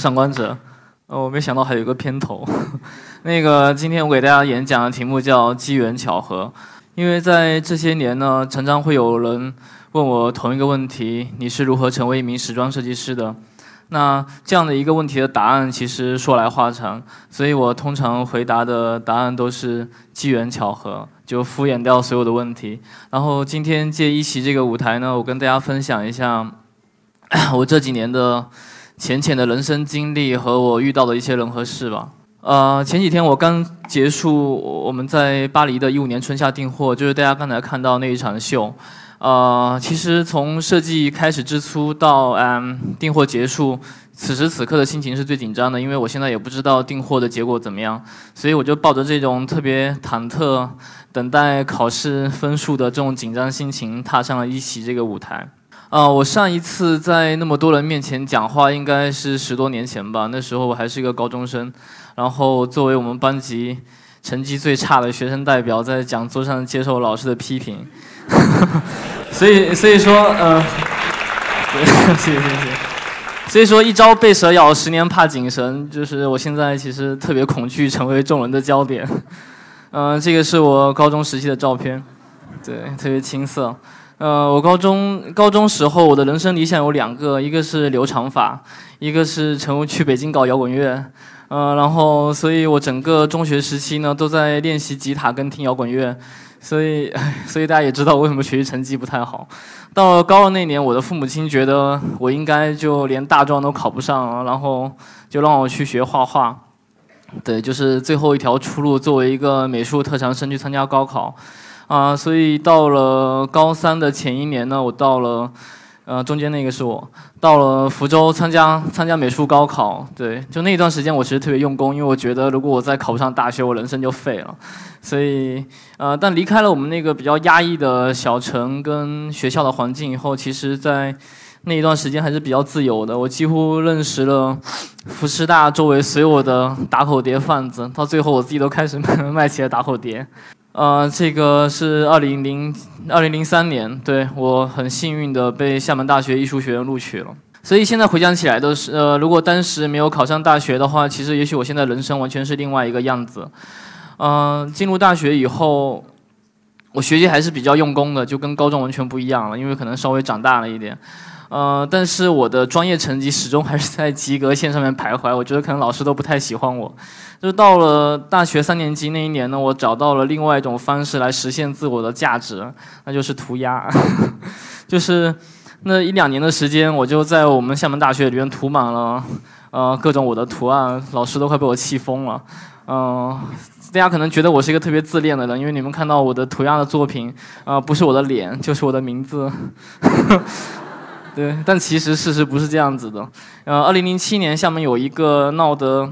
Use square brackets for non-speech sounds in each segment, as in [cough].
上官哲。呃，我没想到还有一个片头。[laughs] 那个，今天我给大家演讲的题目叫“机缘巧合”，因为在这些年呢，常常会有人问我同一个问题：你是如何成为一名时装设计师的？那这样的一个问题的答案其实说来话长，所以我通常回答的答案都是机缘巧合，就敷衍掉所有的问题。然后今天借一席这个舞台呢，我跟大家分享一下 [coughs] 我这几年的。浅浅的人生经历和我遇到的一些人和事吧。呃，前几天我刚结束我们在巴黎的一五年春夏订货，就是大家刚才看到那一场秀。呃，其实从设计开始之初到嗯订货结束，此时此刻的心情是最紧张的，因为我现在也不知道订货的结果怎么样，所以我就抱着这种特别忐忑、等待考试分数的这种紧张心情，踏上了一席这个舞台。啊，我上一次在那么多人面前讲话，应该是十多年前吧。那时候我还是一个高中生，然后作为我们班级成绩最差的学生代表，在讲座上接受老师的批评。[laughs] 所以，所以说，呃，[laughs] 谢谢谢谢。所以说，一朝被蛇咬，十年怕井绳。就是我现在其实特别恐惧成为众人的焦点。嗯，[laughs] 这个是我高中时期的照片，对，特别青涩。呃，我高中高中时候，我的人生理想有两个，一个是留长发，一个是成为去北京搞摇滚乐。呃，然后，所以我整个中学时期呢，都在练习吉他跟听摇滚乐。所以，[laughs] 所以大家也知道为什么学习成绩不太好。到了高二那年，我的父母亲觉得我应该就连大专都考不上，然后就让我去学画画。对，就是最后一条出路，作为一个美术特长生去参加高考。啊，所以到了高三的前一年呢，我到了，呃，中间那个是我到了福州参加参加美术高考。对，就那一段时间，我其实特别用功，因为我觉得如果我再考不上大学，我人生就废了。所以，呃，但离开了我们那个比较压抑的小城跟学校的环境以后，其实，在那一段时间还是比较自由的。我几乎认识了福师大周围所有的打口碟贩子，到最后我自己都开始卖起了打口碟。呃，这个是二零零二零零三年，对我很幸运的被厦门大学艺术学院录取了。所以现在回想起来都是，呃，如果当时没有考上大学的话，其实也许我现在人生完全是另外一个样子。嗯，进入大学以后，我学习还是比较用功的，就跟高中完全不一样了，因为可能稍微长大了一点。呃，但是我的专业成绩始终还是在及格线上面徘徊，我觉得可能老师都不太喜欢我。就到了大学三年级那一年呢，我找到了另外一种方式来实现自我的价值，那就是涂鸦。[laughs] 就是那一两年的时间，我就在我们厦门大学里面涂满了呃各种我的图案，老师都快被我气疯了。嗯，大家可能觉得我是一个特别自恋的人，因为你们看到我的涂鸦的作品，啊，不是我的脸，就是我的名字。[laughs] 对，但其实事实不是这样子的。呃，二零零七年厦门有一个闹得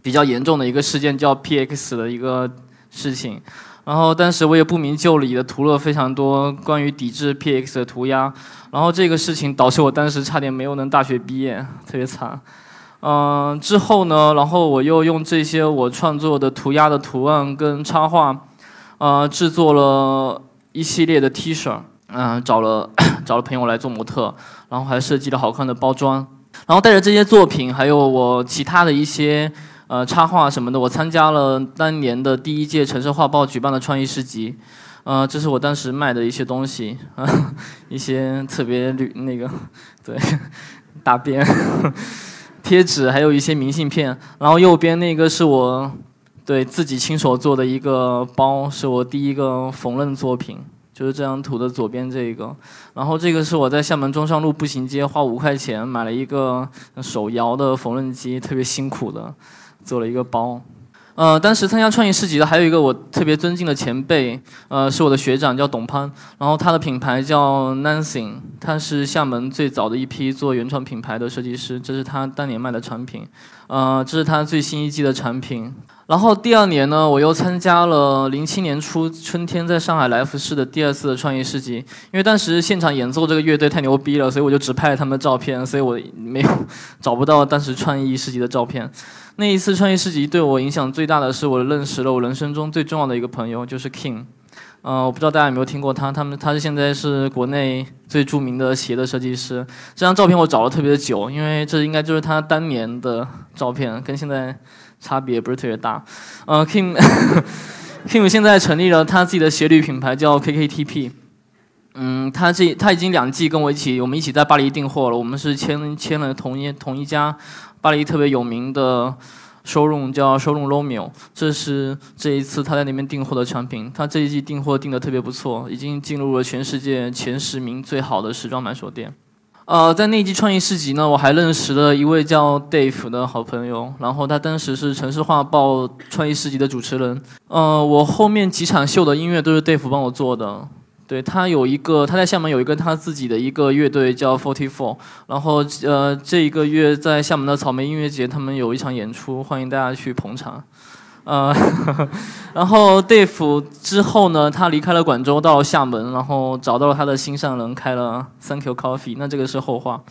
比较严重的一个事件，叫 PX 的一个事情。然后当时我也不明就里的涂了非常多关于抵制 PX 的涂鸦。然后这个事情导致我当时差点没有能大学毕业，[laughs] 特别惨。嗯，之后呢，然后我又用这些我创作的涂鸦的图案跟插画，呃，制作了一系列的 T 恤。嗯，找了 [coughs] 找了朋友来做模特，然后还设计了好看的包装，然后带着这些作品，还有我其他的一些呃插画什么的，我参加了当年的第一届城市画报举办的创意市集，呃，这是我当时卖的一些东西，[laughs] 一些特别绿那个对大便贴纸，还有一些明信片，然后右边那个是我对自己亲手做的一个包，是我第一个缝纫作品。就是这张图的左边这一个，然后这个是我在厦门中山路步行街花五块钱买了一个手摇的缝纫机，特别辛苦的做了一个包。呃，当时参加创意市集的还有一个我特别尊敬的前辈，呃，是我的学长叫董潘，然后他的品牌叫 Nancy，他是厦门最早的一批做原创品牌的设计师，这是他当年卖的产品，呃，这是他最新一季的产品。然后第二年呢，我又参加了零七年初春天在上海来福士的第二次的创意市集。因为当时现场演奏这个乐队太牛逼了，所以我就只拍了他们的照片，所以我没有找不到当时创意市集的照片。那一次创意市集对我影响最大的是，我认识了我人生中最重要的一个朋友，就是 King。呃，我不知道大家有没有听过他，他们他是现在是国内最著名的鞋的设计师。这张照片我找了特别久，因为这应该就是他当年的照片，跟现在差别不是特别大。呃，Kim [laughs] Kim 现在成立了他自己的鞋履品牌，叫 KKTP。嗯，他这他已经两季跟我一起，我们一起在巴黎订货了。我们是签签了同一同一家巴黎特别有名的。收入叫收入 Romeo，这是这一次他在那边订货的产品。他这一季订货订的特别不错，已经进入了全世界前十名最好的时装买手店。呃，在那一季创意市集呢，我还认识了一位叫 Dave 的好朋友，然后他当时是城市画报创意市集的主持人。呃，我后面几场秀的音乐都是 Dave 帮我做的。对他有一个，他在厦门有一个他自己的一个乐队叫 Forty Four，然后呃这一个月在厦门的草莓音乐节，他们有一场演出，欢迎大家去捧场。呃，[laughs] 然后 Dave 之后呢，他离开了广州，到厦门，然后找到了他的心上人，开了 Thank You Coffee。那这个是后话。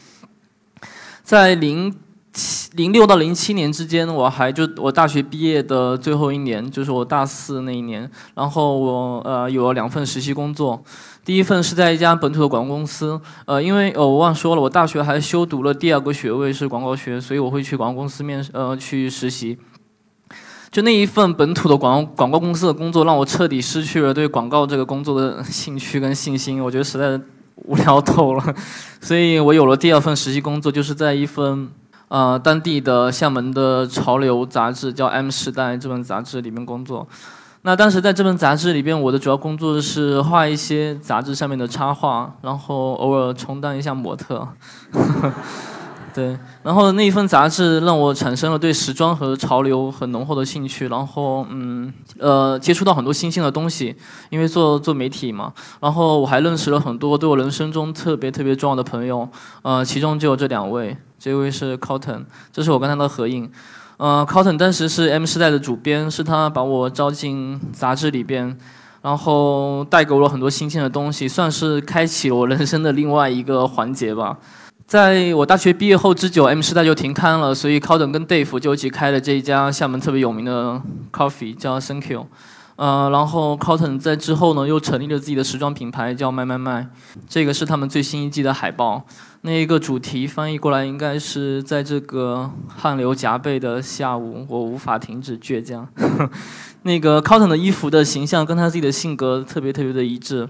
在零七零六到零七年之间，我还就我大学毕业的最后一年，就是我大四那一年。然后我呃有了两份实习工作，第一份是在一家本土的广告公司。呃，因为我忘说了，我大学还修读了第二个学位是广告学，所以我会去广告公司面呃去实习。就那一份本土的广广告公司的工作，让我彻底失去了对广告这个工作的兴趣跟信心。我觉得实在无聊透了，所以我有了第二份实习工作，就是在一份。呃，当地的厦门的潮流杂志叫《M 时代》这本杂志里面工作。那当时在这本杂志里边，我的主要工作是画一些杂志上面的插画，然后偶尔充当一下模特。[laughs] 对，然后那一份杂志让我产生了对时装和潮流很浓厚的兴趣，然后嗯呃接触到很多新鲜的东西，因为做做媒体嘛，然后我还认识了很多对我人生中特别特别重要的朋友，呃，其中就有这两位。这位是 Cotton，这是我跟他的合影。呃，Cotton 当时是 M 时代的主编，是他把我招进杂志里边，然后带给我很多新鲜的东西，算是开启我人生的另外一个环节吧。在我大学毕业后之久，M 时代就停刊了，所以 Cotton 跟 Dave 就一起开了这一家厦门特别有名的 coffee，叫 Thank You。呃，然后 Cotton 在之后呢，又成立了自己的时装品牌，叫卖卖卖。这个是他们最新一季的海报。那一个主题翻译过来应该是在这个汗流浃背的下午，我无法停止倔强。[laughs] 那个 Cotton 的衣服的形象跟他自己的性格特别特别的一致。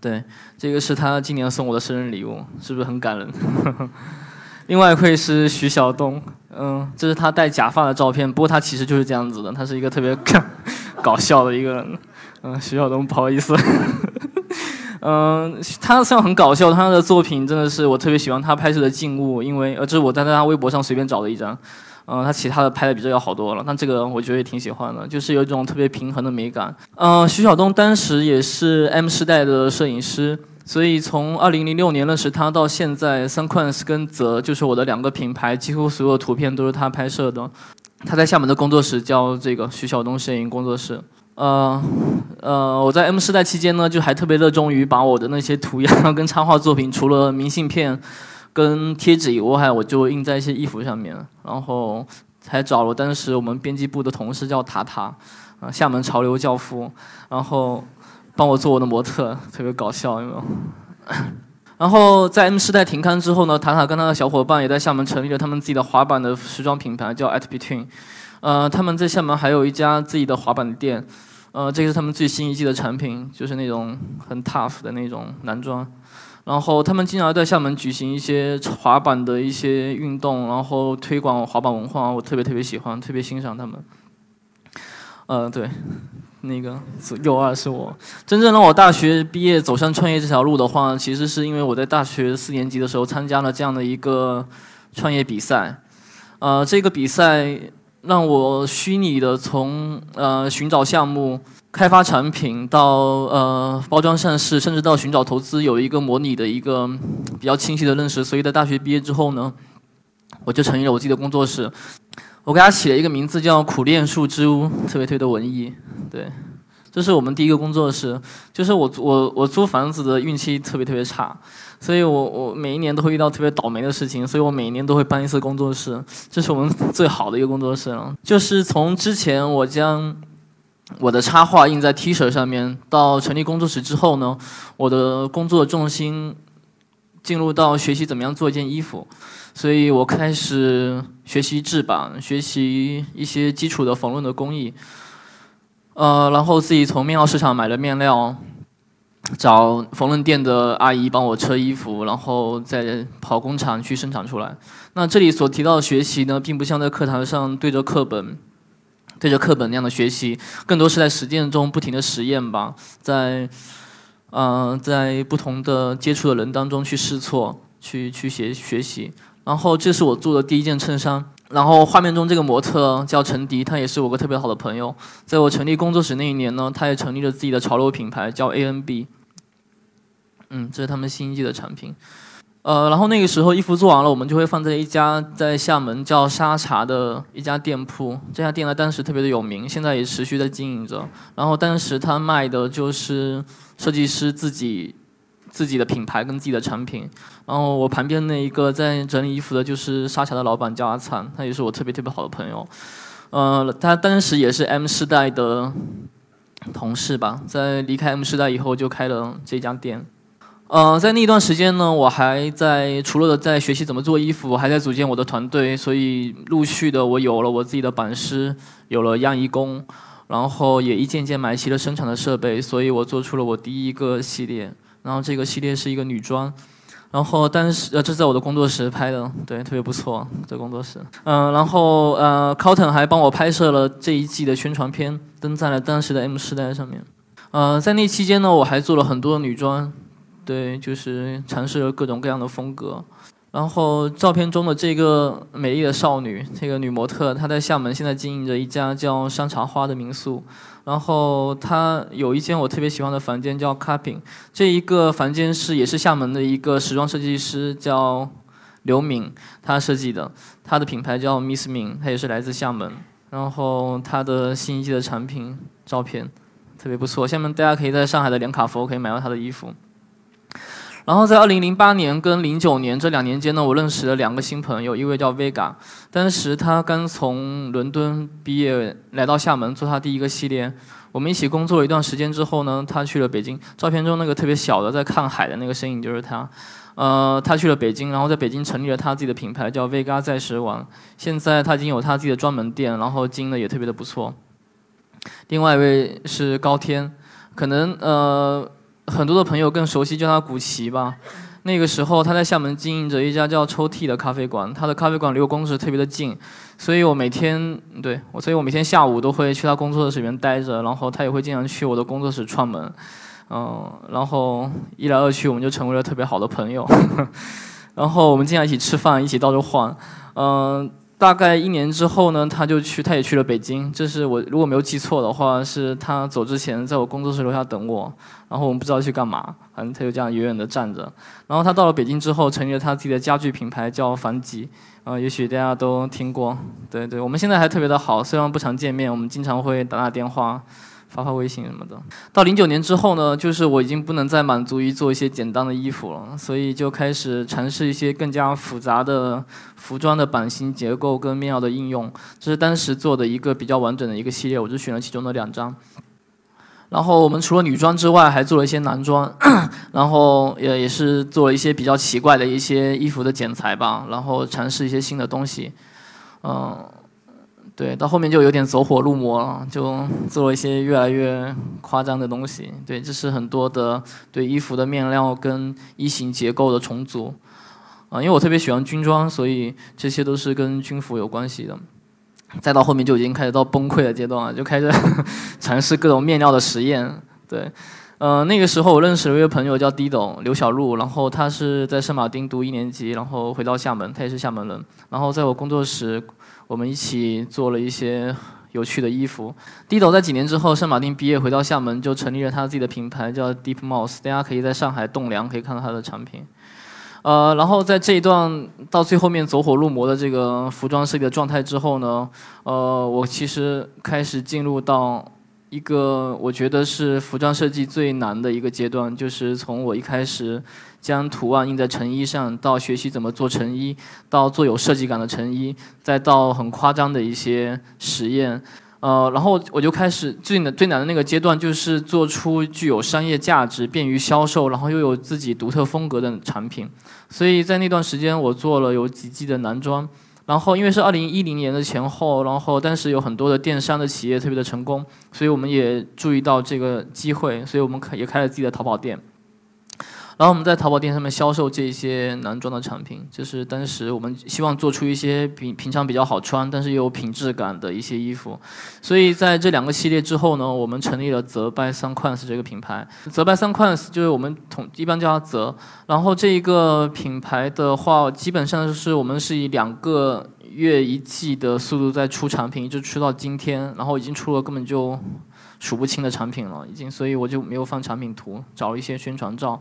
对，这个是他今年送我的生日礼物，是不是很感人？[laughs] 另外一位是徐晓东，嗯，这是他戴假发的照片，不过他其实就是这样子的，他是一个特别 [laughs] 搞笑的一个人。嗯，徐晓东，不好意思。[laughs] 嗯，他虽然很搞笑，他的作品真的是我特别喜欢他拍摄的静物，因为呃，这是我在他微博上随便找的一张。嗯，他其他的拍的比这要好多了，但这个我觉得也挺喜欢的，就是有一种特别平衡的美感。嗯，徐晓东当时也是 M 时代的摄影师，所以从2006年认识他到现在，Sunquans 跟泽就是我的两个品牌，几乎所有图片都是他拍摄的。他在厦门的工作室叫这个徐晓东摄影工作室。呃，呃，我在 M 时代期间呢，就还特别热衷于把我的那些涂鸦跟插画作品，除了明信片跟贴纸以外，我就印在一些衣服上面，然后还找了当时我们编辑部的同事叫塔塔，啊，厦门潮流教父，然后帮我做我的模特，特别搞笑，有没有？[coughs] 然后在 M 时代停刊之后呢，塔塔跟他的小伙伴也在厦门成立了他们自己的滑板的时装品牌，叫 At Between，呃，他们在厦门还有一家自己的滑板店。呃，这个是他们最新一季的产品，就是那种很 tough 的那种男装。然后他们经常在厦门举行一些滑板的一些运动，然后推广滑板文化，我特别特别喜欢，特别欣赏他们。呃，对，那个右二是我。真正让我大学毕业走上创业这条路的话，其实是因为我在大学四年级的时候参加了这样的一个创业比赛。呃，这个比赛。让我虚拟的从呃寻找项目、开发产品到呃包装上市，甚至到寻找投资，有一个模拟的一个比较清晰的认识。所以在大学毕业之后呢，我就成立了我自己的工作室。我给它起了一个名字叫“苦练树之屋”，特别特别的文艺。对，这是我们第一个工作室。就是我我我租房子的运气特别特别差。所以我我每一年都会遇到特别倒霉的事情，所以我每一年都会搬一次工作室，这是我们最好的一个工作室了。就是从之前我将我的插画印在 T 恤上面。到成立工作室之后呢，我的工作重心进入到学习怎么样做一件衣服，所以我开始学习制版，学习一些基础的缝纫的工艺。呃，然后自己从面料市场买了面料。找缝纫店的阿姨帮我车衣服，然后再跑工厂去生产出来。那这里所提到的学习呢，并不像在课堂上对着课本、对着课本那样的学习，更多是在实践中不停的实验吧，在嗯，在不同的接触的人当中去试错，去去学学习。然后这是我做的第一件衬衫。然后画面中这个模特叫陈迪，他也是我个特别好的朋友。在我成立工作室那一年呢，他也成立了自己的潮流品牌，叫 A N B。嗯，这是他们新一季的产品。呃，然后那个时候衣服做完了，我们就会放在一家在厦门叫沙茶的一家店铺。这家店呢，当时特别的有名，现在也持续在经营着。然后当时他卖的就是设计师自己。自己的品牌跟自己的产品，然后我旁边那一个在整理衣服的，就是沙茶的老板叫阿灿，他也是我特别特别好的朋友。呃，他当时也是 M 世代的同事吧，在离开 M 世代以后就开了这家店。呃，在那段时间呢，我还在除了在学习怎么做衣服，还在组建我的团队，所以陆续的我有了我自己的版师，有了样衣工，然后也一件件买齐了生产的设备，所以我做出了我第一个系列。然后这个系列是一个女装，然后但是呃这在我的工作室拍的，对，特别不错，在工作室。嗯，然后呃，Cotton 还帮我拍摄了这一季的宣传片，登在了当时的 M 时代上面。呃，在那期间呢，我还做了很多女装，对，就是尝试了各种各样的风格。然后照片中的这个美丽的少女，这个女模特，她在厦门现在经营着一家叫山茶花的民宿。然后她有一间我特别喜欢的房间叫 Cupping，这一个房间是也是厦门的一个时装设计师叫刘敏，他设计的，他的品牌叫 Miss 敏，他也是来自厦门。然后他的新一季的产品照片特别不错，下面大家可以在上海的连卡佛可以买到他的衣服。然后在二零零八年跟零九年这两年间呢，我认识了两个新朋友，一位叫 Vega，当时他刚从伦敦毕业来到厦门做他第一个系列，我们一起工作了一段时间之后呢，他去了北京。照片中那个特别小的在看海的那个身影就是他，呃，他去了北京，然后在北京成立了他自己的品牌叫 Vega 在时网，现在他已经有他自己的专门店，然后经营的也特别的不错。另外一位是高天，可能呃。很多的朋友更熟悉叫他古奇吧。那个时候他在厦门经营着一家叫抽屉的咖啡馆，他的咖啡馆离我工作室特别的近，所以我每天对我，所以我每天下午都会去他工作室里面待着，然后他也会经常去我的工作室串门，嗯，然后一来二去我们就成为了特别好的朋友，[laughs] 然后我们经常一起吃饭，一起到处晃，嗯。大概一年之后呢，他就去，他也去了北京。这是我如果没有记错的话，是他走之前在我工作室楼下等我。然后我们不知道去干嘛，反正他就这样远远的站着。然后他到了北京之后，成立了他自己的家具品牌，叫凡吉。啊，也许大家都听过。对对，我们现在还特别的好，虽然不常见面，我们经常会打打电话。发发微信什么的。到零九年之后呢，就是我已经不能再满足于做一些简单的衣服了，所以就开始尝试一些更加复杂的服装的版型结构跟面料的应用。这是当时做的一个比较完整的一个系列，我就选了其中的两张。然后我们除了女装之外，还做了一些男装，[coughs] 然后也也是做了一些比较奇怪的一些衣服的剪裁吧，然后尝试一些新的东西，嗯。对，到后面就有点走火入魔了，就做了一些越来越夸张的东西。对，这是很多的对衣服的面料跟衣型结构的重组。啊，因为我特别喜欢军装，所以这些都是跟军服有关系的。再到后面就已经开始到崩溃的阶段了，就开始 [laughs] 尝试各种面料的实验。对，呃，那个时候我认识了一位朋友叫 Dido 刘小璐，然后他是在圣马丁读一年级，然后回到厦门，他也是厦门人，然后在我工作室。我们一起做了一些有趣的衣服。低斗在几年之后，圣马丁毕业回到厦门，就成立了他自己的品牌，叫 Deep Mouse。大家可以在上海栋梁可以看到他的产品。呃，然后在这一段到最后面走火入魔的这个服装设计的状态之后呢，呃，我其实开始进入到。一个我觉得是服装设计最难的一个阶段，就是从我一开始将图案印在成衣上，到学习怎么做成衣，到做有设计感的成衣，再到很夸张的一些实验。呃，然后我就开始最难最难的那个阶段，就是做出具有商业价值、便于销售，然后又有自己独特风格的产品。所以在那段时间，我做了有几季的男装。然后因为是二零一零年的前后，然后当时有很多的电商的企业特别的成功，所以我们也注意到这个机会，所以我们开也开了自己的淘宝店。然后我们在淘宝店上面销售这些男装的产品，就是当时我们希望做出一些平平常比较好穿，但是又有品质感的一些衣服。所以在这两个系列之后呢，我们成立了泽 by Sunquans 这个品牌。泽 by Sunquans 就是我们统一般叫它泽。然后这一个品牌的话，基本上就是我们是以两个月一季的速度在出产品，一直出到今天，然后已经出了根本就数不清的产品了，已经。所以我就没有放产品图，找了一些宣传照。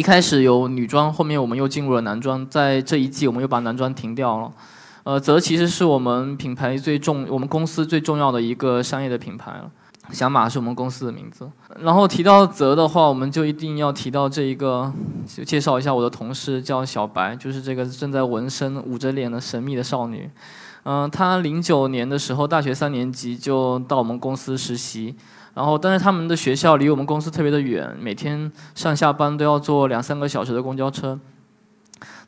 一开始有女装，后面我们又进入了男装，在这一季我们又把男装停掉了。呃，泽其实是我们品牌最重，我们公司最重要的一个商业的品牌了。小马是我们公司的名字。然后提到泽的话，我们就一定要提到这一个，就介绍一下我的同事叫小白，就是这个正在纹身、捂着脸的神秘的少女。嗯，她零九年的时候，大学三年级就到我们公司实习。然后，但是他们的学校离我们公司特别的远，每天上下班都要坐两三个小时的公交车。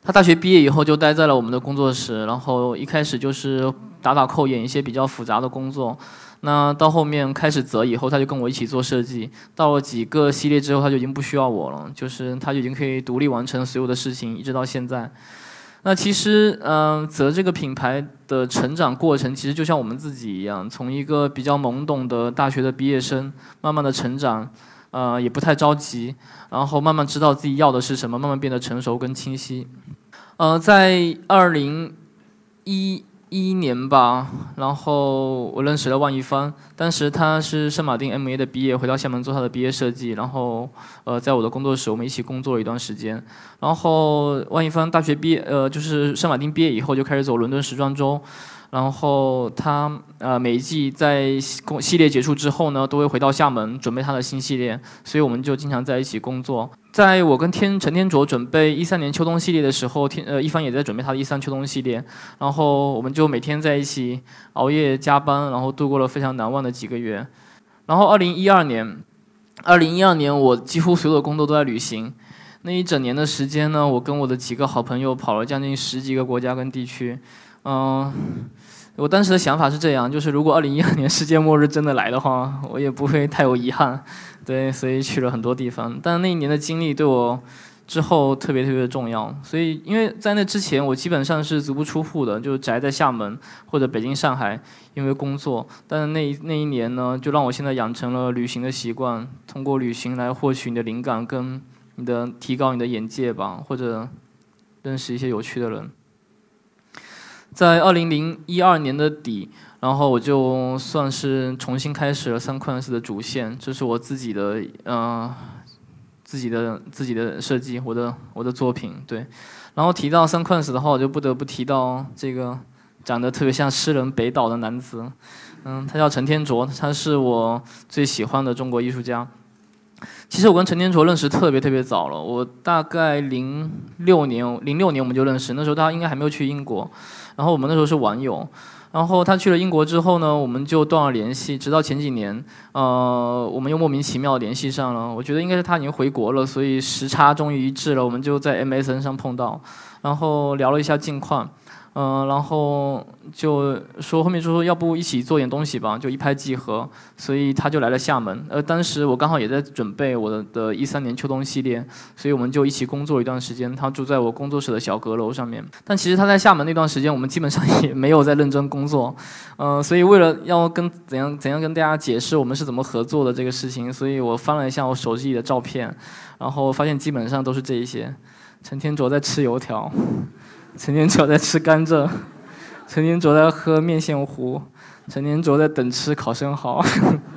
他大学毕业以后就待在了我们的工作室，然后一开始就是打打扣，演一些比较复杂的工作。那到后面开始择以后，他就跟我一起做设计。到了几个系列之后，他就已经不需要我了，就是他就已经可以独立完成所有的事情，一直到现在。那其实，嗯，泽这个品牌的成长过程，其实就像我们自己一样，从一个比较懵懂的大学的毕业生，慢慢的成长，呃，也不太着急，然后慢慢知道自己要的是什么，慢慢变得成熟跟清晰。呃，在二零一。一一年吧，然后我认识了万一帆，当时他是圣马丁 MA 的毕业，回到厦门做他的毕业设计，然后呃，在我的工作室我们一起工作了一段时间，然后万一帆大学毕业，呃，就是圣马丁毕业以后就开始走伦敦时装周。然后他呃每一季在系列结束之后呢，都会回到厦门准备他的新系列，所以我们就经常在一起工作。在我跟天陈天卓准备一三年秋冬系列的时候，天呃一帆也在准备他的一三秋冬系列，然后我们就每天在一起熬夜加班，然后度过了非常难忘的几个月。然后二零一二年，二零一二年我几乎所有的工作都在旅行，那一整年的时间呢，我跟我的几个好朋友跑了将近十几个国家跟地区，嗯。我当时的想法是这样，就是如果二零一二年世界末日真的来的话，我也不会太有遗憾，对，所以去了很多地方。但那一年的经历对我之后特别特别的重要，所以因为在那之前我基本上是足不出户的，就宅在厦门或者北京、上海，因为工作。但是那那一年呢，就让我现在养成了旅行的习惯，通过旅行来获取你的灵感，跟你的提高你的眼界吧，或者认识一些有趣的人。在二零零一二年的底，然后我就算是重新开始了三块四的主线，这是我自己的呃自己的自己的设计，我的我的作品对。然后提到三块四的话，我就不得不提到这个长得特别像诗人北岛的男子，嗯，他叫陈天卓，他是我最喜欢的中国艺术家。其实我跟陈天卓认识特别特别早了，我大概零六年零六年我们就认识，那时候他应该还没有去英国。然后我们那时候是网友，然后他去了英国之后呢，我们就断了联系，直到前几年，呃，我们又莫名其妙联系上了。我觉得应该是他已经回国了，所以时差终于一致了，我们就在 MSN 上碰到，然后聊了一下近况。嗯，然后就说后面就说要不一起做点东西吧，就一拍即合，所以他就来了厦门。呃，当时我刚好也在准备我的的一三年秋冬系列，所以我们就一起工作一段时间。他住在我工作室的小阁楼上面，但其实他在厦门那段时间，我们基本上也没有在认真工作。嗯，所以为了要跟怎样怎样跟大家解释我们是怎么合作的这个事情，所以我翻了一下我手机里的照片，然后发现基本上都是这一些。陈天卓在吃油条。陈天卓在吃甘蔗，陈天卓在喝面线糊，陈天卓在等吃烤生蚝，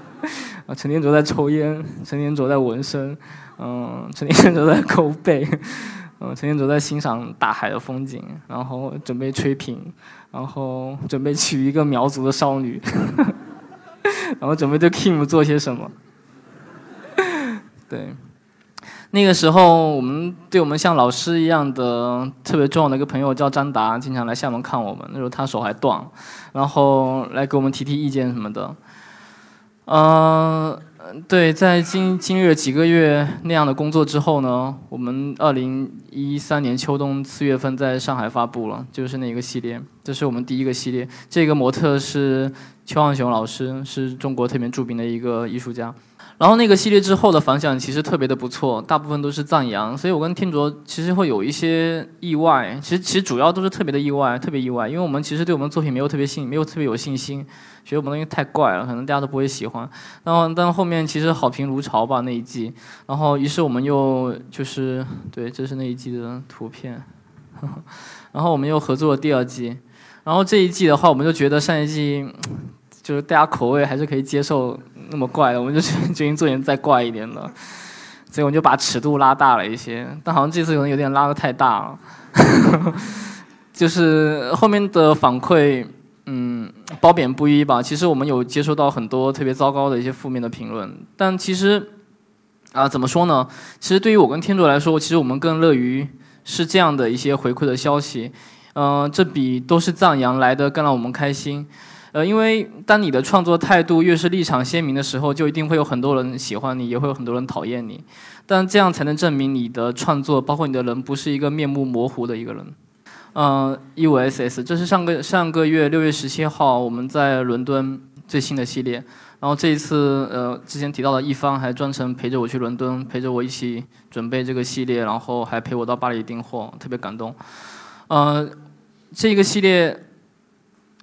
[laughs] 啊，陈天卓在抽烟，陈天卓在纹身，嗯，陈天卓在抠背，[laughs] 嗯，陈天卓在欣赏大海的风景，然后准备吹瓶，然后准备娶一个苗族的少女，[laughs] 然后准备对 Kim 做些什么，对。那个时候，我们对我们像老师一样的特别重要的一个朋友叫张达，经常来厦门看我们。那时候他手还断，然后来给我们提提意见什么的。嗯，对，在经经历了几个月那样的工作之后呢，我们二零一三年秋冬四月份在上海发布了，就是那个系列，这是我们第一个系列。这个模特是邱望雄老师，是中国特别著名的一个艺术家。然后那个系列之后的反响其实特别的不错，大部分都是赞扬，所以我跟天卓其实会有一些意外，其实其实主要都是特别的意外，特别意外，因为我们其实对我们作品没有特别信，没有特别有信心，觉得我们东西太怪了，可能大家都不会喜欢。然后但后面其实好评如潮吧那一季，然后于是我们又就是对，这是那一季的图片，[laughs] 然后我们又合作了第二季，然后这一季的话，我们就觉得上一季就是大家口味还是可以接受。那么怪，我们就决定做点再怪一点的，[laughs] 所以我们就把尺度拉大了一些，但好像这次可能有点拉的太大了，[laughs] 就是后面的反馈，嗯，褒贬不一吧。其实我们有接收到很多特别糟糕的一些负面的评论，但其实啊，怎么说呢？其实对于我跟天卓来说，其实我们更乐于是这样的一些回馈的消息，嗯，这比都是赞扬来的更让我们开心。呃，因为当你的创作态度越是立场鲜明的时候，就一定会有很多人喜欢你，也会有很多人讨厌你。但这样才能证明你的创作，包括你的人，不是一个面目模糊的一个人。嗯，一五 SS，这是上个上个月六月十七号我们在伦敦最新的系列。然后这一次，呃，之前提到的一方还专程陪着我去伦敦，陪着我一起准备这个系列，然后还陪我到巴黎订货，特别感动。嗯，这个系列。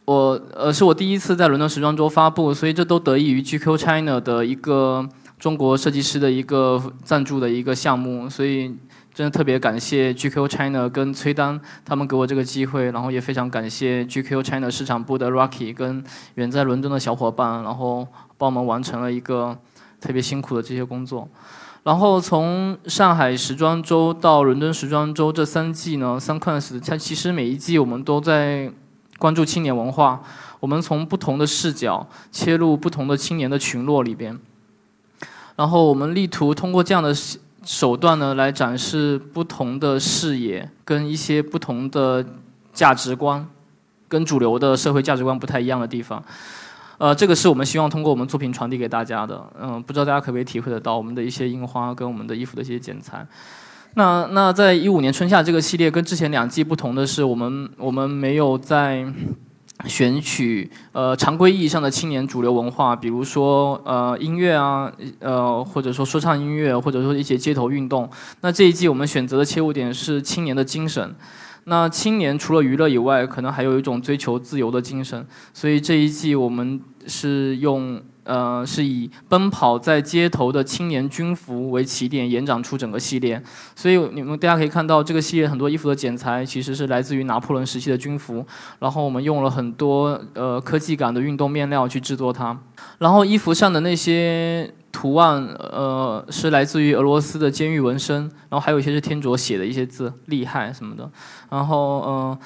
我呃是我第一次在伦敦时装周发布，所以这都得益于 GQ China 的一个中国设计师的一个赞助的一个项目，所以真的特别感谢 GQ China 跟崔丹他们给我这个机会，然后也非常感谢 GQ China 市场部的 Rocky 跟远在伦敦的小伙伴，然后帮我们完成了一个特别辛苦的这些工作。然后从上海时装周到伦敦时装周这三季呢，三 Quants 它其实每一季我们都在。关注青年文化，我们从不同的视角切入不同的青年的群落里边，然后我们力图通过这样的手段呢，来展示不同的视野跟一些不同的价值观，跟主流的社会价值观不太一样的地方。呃，这个是我们希望通过我们作品传递给大家的。嗯，不知道大家可不可以体会得到我们的一些印花跟我们的衣服的一些剪裁。那那在一五年春夏这个系列跟之前两季不同的是，我们我们没有在选取呃常规意义上的青年主流文化，比如说呃音乐啊，呃或者说说唱音乐，或者说一些街头运动。那这一季我们选择的切入点是青年的精神。那青年除了娱乐以外，可能还有一种追求自由的精神。所以这一季我们是用。呃，是以奔跑在街头的青年军服为起点，延展出整个系列。所以你们大家可以看到，这个系列很多衣服的剪裁其实是来自于拿破仑时期的军服。然后我们用了很多呃科技感的运动面料去制作它。然后衣服上的那些图案，呃，是来自于俄罗斯的监狱纹身。然后还有一些是天卓写的一些字，厉害什么的。然后嗯。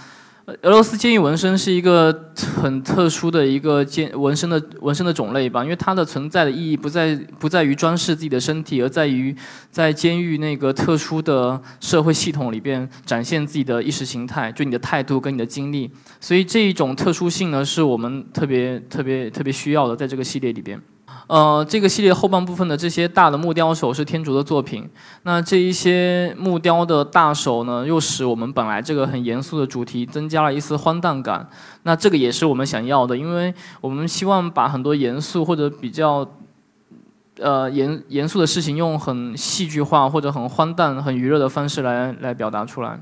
俄罗斯监狱纹身是一个很特殊的一个监纹身的纹身的种类吧，因为它的存在的意义不在不在于装饰自己的身体，而在于在监狱那个特殊的社会系统里边展现自己的意识形态，就你的态度跟你的经历。所以这一种特殊性呢，是我们特别特别特别需要的，在这个系列里边。呃，这个系列后半部分的这些大的木雕手是天竺的作品。那这一些木雕的大手呢，又使我们本来这个很严肃的主题增加了一丝荒诞感。那这个也是我们想要的，因为我们希望把很多严肃或者比较呃严严肃的事情，用很戏剧化或者很荒诞、很娱乐的方式来来表达出来。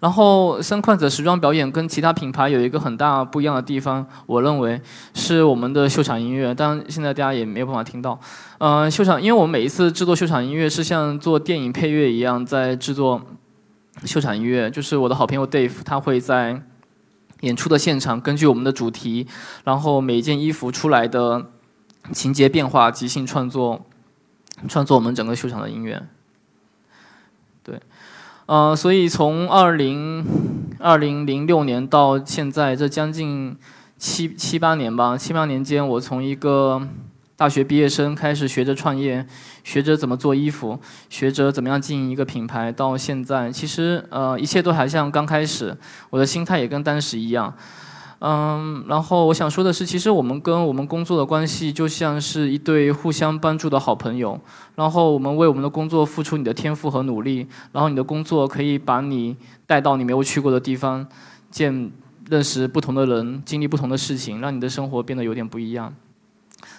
然后三筷子时装表演跟其他品牌有一个很大不一样的地方，我认为是我们的秀场音乐。当然现在大家也没有办法听到，嗯，秀场，因为我们每一次制作秀场音乐是像做电影配乐一样在制作秀场音乐。就是我的好朋友 Dave，他会在演出的现场根据我们的主题，然后每一件衣服出来的情节变化即兴创作，创作我们整个秀场的音乐。呃，所以从二零二零零六年到现在，这将近七七八年吧，七八年间，我从一个大学毕业生开始学着创业，学着怎么做衣服，学着怎么样经营一个品牌，到现在，其实呃一切都还像刚开始，我的心态也跟当时一样。嗯，然后我想说的是，其实我们跟我们工作的关系就像是一对互相帮助的好朋友。然后我们为我们的工作付出你的天赋和努力，然后你的工作可以把你带到你没有去过的地方，见认识不同的人，经历不同的事情，让你的生活变得有点不一样。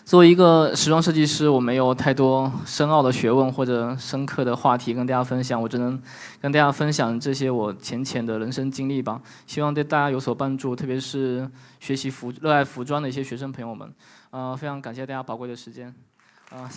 作为一个时装设计师，我没有太多深奥的学问或者深刻的话题跟大家分享，我只能跟大家分享这些我浅浅的人生经历吧。希望对大家有所帮助，特别是学习服、热爱服装的一些学生朋友们。呃，非常感谢大家宝贵的时间。啊。